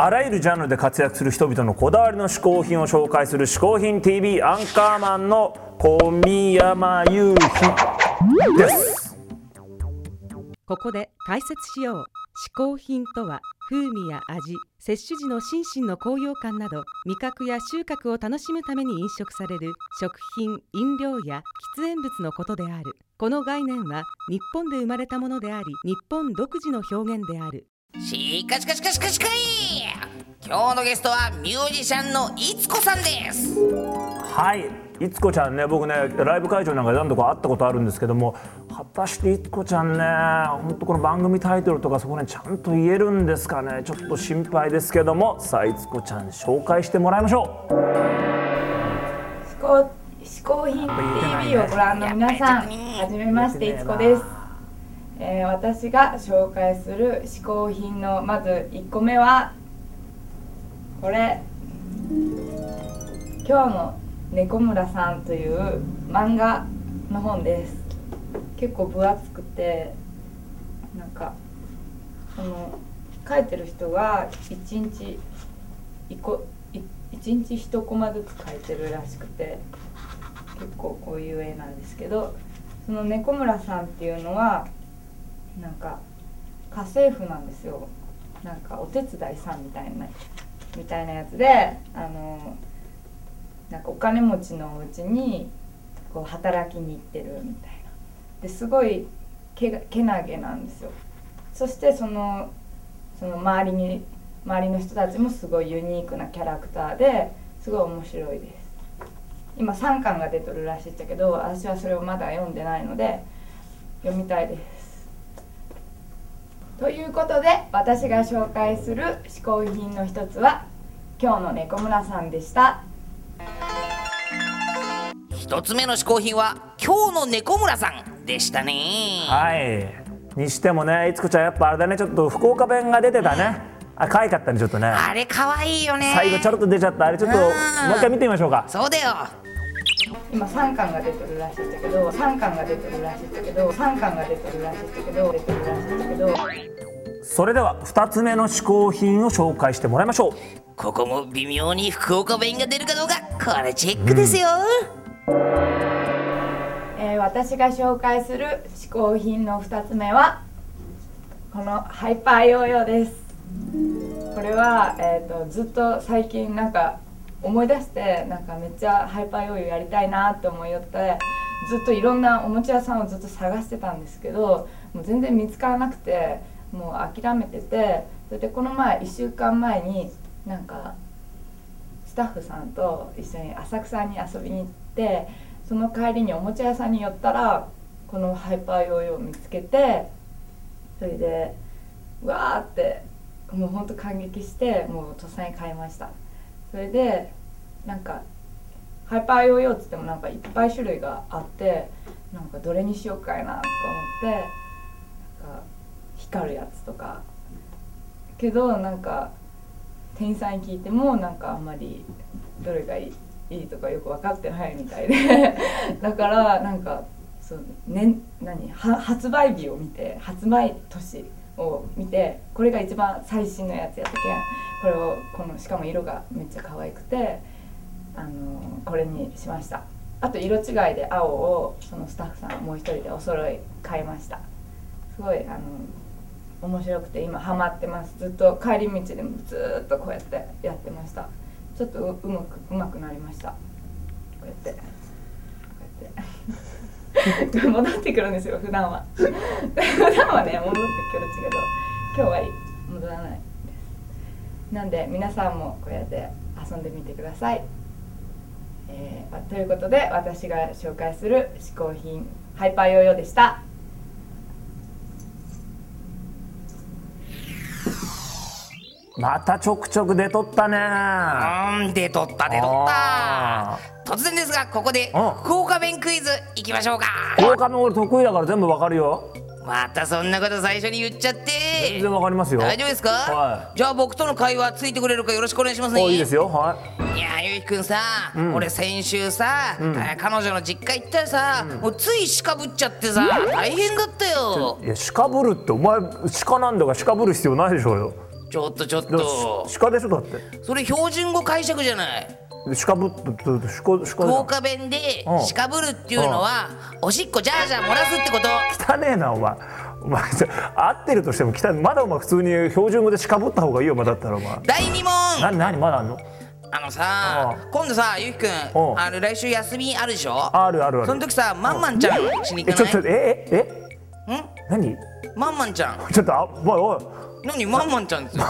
あらゆるジャンルで活躍する人々のこだわりの嗜好品を紹介する「嗜好品 TV」アンカーマンの小宮山雄飛です。ここで解説しよう。嗜好品とは風味や味摂取時の心身の高揚感など味覚や収穫を楽しむために飲食される食品飲料や喫煙物のことである。この概念は日本で生まれたものであり日本独自の表現である。しかしかしかしかしかい今日のゲストはミュージシャンのいつこさんです。はい。いつこちゃんね。僕ねライブ会場なんかで何度か会ったことあるんですけども果たしていつこちゃんねほんとこの番組タイトルとかそこねちゃんと言えるんですかね。ちょっと心配ですけどもさあいつこちゃん紹介してもらいましょう。嗜好嗜好品 TV をご覧の皆さんはじめましていつこです、えー私が紹介する嗜好品のまず1個目はこれ。今日の猫村さんという漫画の本です。結構分厚くてなんかその書いてる人が1日1個い一日1コマずつ描いてるらしくて結構こういう絵なんですけどその猫村さんっていうのはなんか家政婦なんですよ。なんかお手伝いさんみたいなみたいなやつであのなんかお金持ちのお家にこう働きに行ってるみたいな。ですごいけけなげなんですよ。そしてそのその周りに周りの人たちもすごいユニークなキャラクターですごい面白いです。今3巻が出てるらしいんだけど私はそれをまだ読んでないので読みたいです。ということで私が紹介する嗜好品の一つは今日の猫村さんでした。一つ目の嗜好品は今日の猫村さんでしたね。はい。にしてもねいつこちゃんやっぱあれだね。ちょっと福岡弁が出てたね。あ可愛かったねちょっとね。あれ可愛いよね。最後ちょろっと出ちゃった。あれちょっともう一回見てみましょうか。そうだよ今3巻が出てるらしいんだけど3巻が出てるらしいんだけど3巻が出てるらしいんだけど出てるらしいんだけど。それでは2つ目の嗜好品を紹介してもらいましょう。ここも微妙に福岡弁が出るかどうかこれチェックですよ、えー私が紹介する嗜好品の2つ目はこのハイパーヨーヨーです。これは、えー、とずっと最近なんか思い出してなんかめっちゃハイパーヨーヨーやりたいなって思いよってずっといろんなおもちゃ屋さんをずっと探してたんですけどもう全然見つからなくてもう諦めててそれでこの前1週間前になんかスタッフさんと一緒に浅草に遊びに行ってその帰りにおもちゃ屋さんに寄ったらこのハイパーヨーヨーを見つけてそれでわーってもうほんと感激してもうとっさに買いました。それでなんかハイパーヨーヨーっつってもなんかいっぱい種類があってなんかどれにしようかいなとか思ってなんか光るやつとか。けどなんか店員さんに聞いてもなんかあんまりどれがいいいいとかよく分かってないみたいで。だからなんかそう、ね、何発売日を見て発売年を見てこれが一番最新のやつやったけんこれをこのしかも色がめっちゃ可愛くてあのこれにしました。あと色違いで青をそのスタッフさんもう一人でお揃い買いました。すごいあの面白くて今ハマってます。ずっと帰り道でもずっとこうやってやってました。ちょっとうまくうまくなりました。こうやって。こうやって。戻ってくるんですよ普段は。普段はね戻ってくるけど今日は戻らないです。なんで皆さんもこうやって遊んでみてください、えーということで私が紹介する嗜好品ハイパーヨーヨーでした。またちょくちょく出とったね。うん出とった出とった。あ突然ですがここでうん。福岡弁クイズいきましょうか。福岡弁俺得意だから全部わかるよ。またそんなこと最初に言っちゃって。全然わかりますよ。大丈夫ですか、はじゃあ僕との会話ついてくれるかよろしくお願いしますね。おいいですよ。はい。いやゆうひくんさ、俺先週さ、あ彼女の実家行ったらさ、もうついしかぶっちゃってさ大変だったよ。いや鹿ぶるってお前鹿なんだから鹿ぶる必要ないでしょうよちょっとちょっと。し鹿でしょだって。それ標準語解釈じゃない。で鹿ぶって鹿鹿福岡弁でうん。しかぶるっていうのはおしっこジャージャー漏らすってこと。汚ねえなお前。お前合ってるとしても汚い。まだお前普通に標準語で鹿ぶった方がいいよお前だったらお前。第二問。何何まだあんの？あのさ今度さゆうきくんあの来週休みあるでしょ？あるあるある。その時さまんまんちゃんしに行かない？えちょっとえええ？ん？何？まんまんちゃん。ちょっとあおいおい何まんまんちゃんですよ。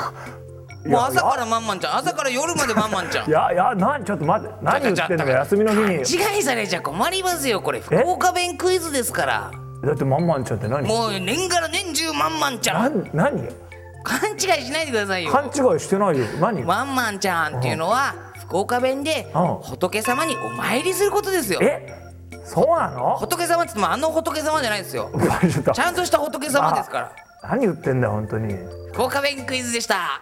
もう朝からまんまんちゃん。朝から夜までまんまんちゃん。いやいや何ちょっと待って何言ってんのか休みの日に。違いされちゃ困りますよこれ。福岡弁クイズですから。だってまんまんちゃんって何？もう年がら年中まんまんちゃん。何何？勘違いしないでくださいよ。勘違いしてないよ。何？ワンマンちゃんっていうのは福岡弁でうん。仏様にお参りすることですよ。え？そうなの？仏様って言ってもあの仏様じゃないですよ。ちゃんとした仏様ですから何言ってんだ本当に。福岡弁クイズでした。